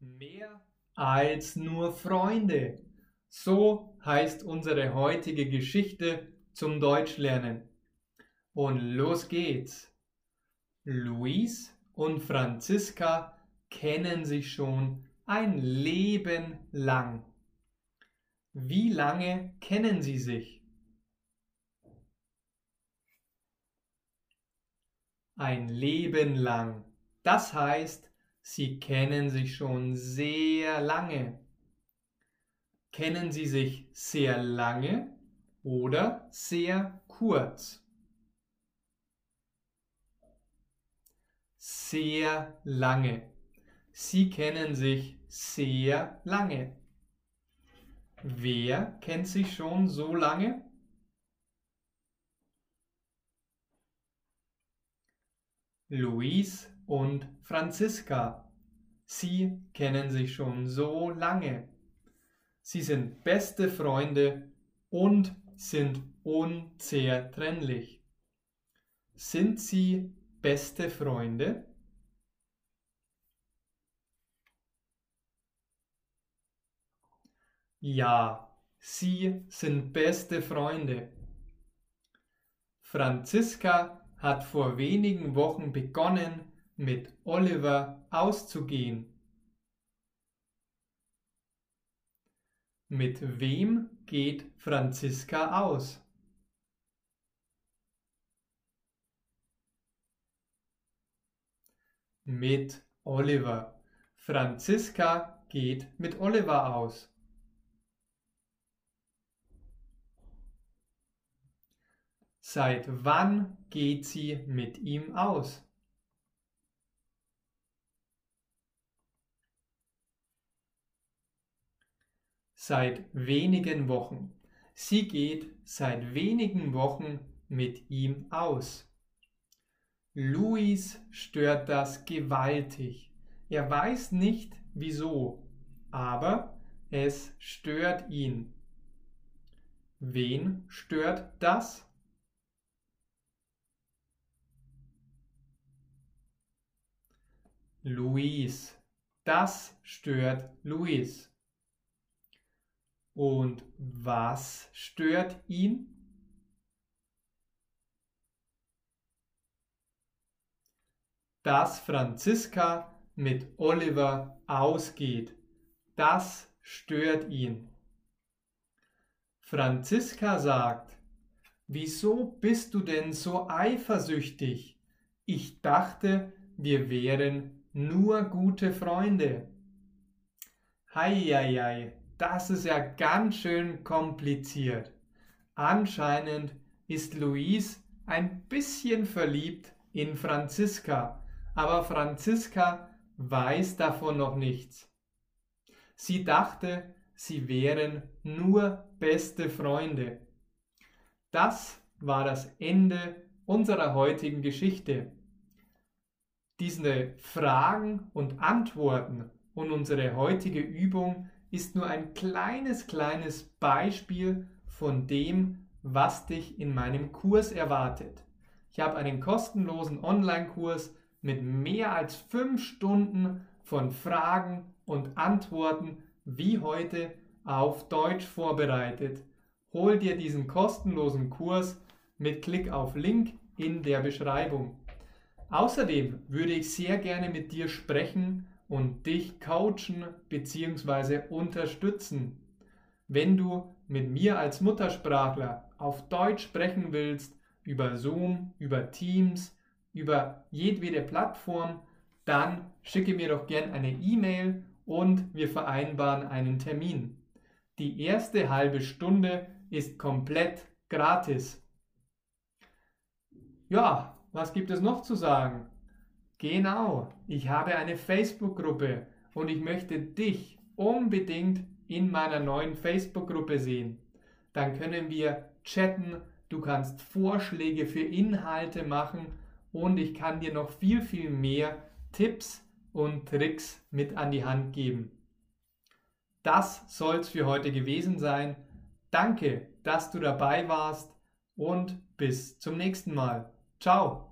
Mehr als nur Freunde. So heißt unsere heutige Geschichte zum Deutschlernen. Und los geht's. Luis und Franziska kennen sich schon ein Leben lang. Wie lange kennen sie sich? Ein Leben lang. Das heißt, Sie kennen sich schon sehr lange. Kennen Sie sich sehr lange oder sehr kurz? Sehr lange. Sie kennen sich sehr lange. Wer kennt sich schon so lange? Luis und Franziska. Sie kennen sich schon so lange. Sie sind beste Freunde und sind unzertrennlich. Sind sie beste Freunde? Ja, sie sind beste Freunde. Franziska hat vor wenigen Wochen begonnen, mit Oliver auszugehen. Mit wem geht Franziska aus? Mit Oliver. Franziska geht mit Oliver aus. Seit wann geht sie mit ihm aus? Seit wenigen Wochen. Sie geht seit wenigen Wochen mit ihm aus. Luis stört das gewaltig. Er weiß nicht wieso, aber es stört ihn. Wen stört das? Luis. Das stört Luis. Und was stört ihn? Dass Franziska mit Oliver ausgeht. Das stört ihn. Franziska sagt, Wieso bist du denn so eifersüchtig? Ich dachte, wir wären nur gute Freunde. Heieiei, das ist ja ganz schön kompliziert. Anscheinend ist Luis ein bisschen verliebt in Franziska, aber Franziska weiß davon noch nichts. Sie dachte, sie wären nur beste Freunde. Das war das Ende unserer heutigen Geschichte. Diese Fragen und Antworten und unsere heutige Übung ist nur ein kleines, kleines Beispiel von dem, was dich in meinem Kurs erwartet. Ich habe einen kostenlosen Online-Kurs mit mehr als fünf Stunden von Fragen und Antworten wie heute auf Deutsch vorbereitet. Hol dir diesen kostenlosen Kurs mit Klick auf Link in der Beschreibung. Außerdem würde ich sehr gerne mit dir sprechen und dich coachen bzw. unterstützen. Wenn du mit mir als Muttersprachler auf Deutsch sprechen willst, über Zoom, über Teams, über jedwede Plattform, dann schicke mir doch gern eine E-Mail und wir vereinbaren einen Termin. Die erste halbe Stunde ist komplett gratis. Ja, was gibt es noch zu sagen? Genau, ich habe eine Facebook-Gruppe und ich möchte dich unbedingt in meiner neuen Facebook-Gruppe sehen. Dann können wir chatten, du kannst Vorschläge für Inhalte machen und ich kann dir noch viel, viel mehr Tipps und Tricks mit an die Hand geben. Das soll es für heute gewesen sein. Danke, dass du dabei warst und bis zum nächsten Mal. Ciao!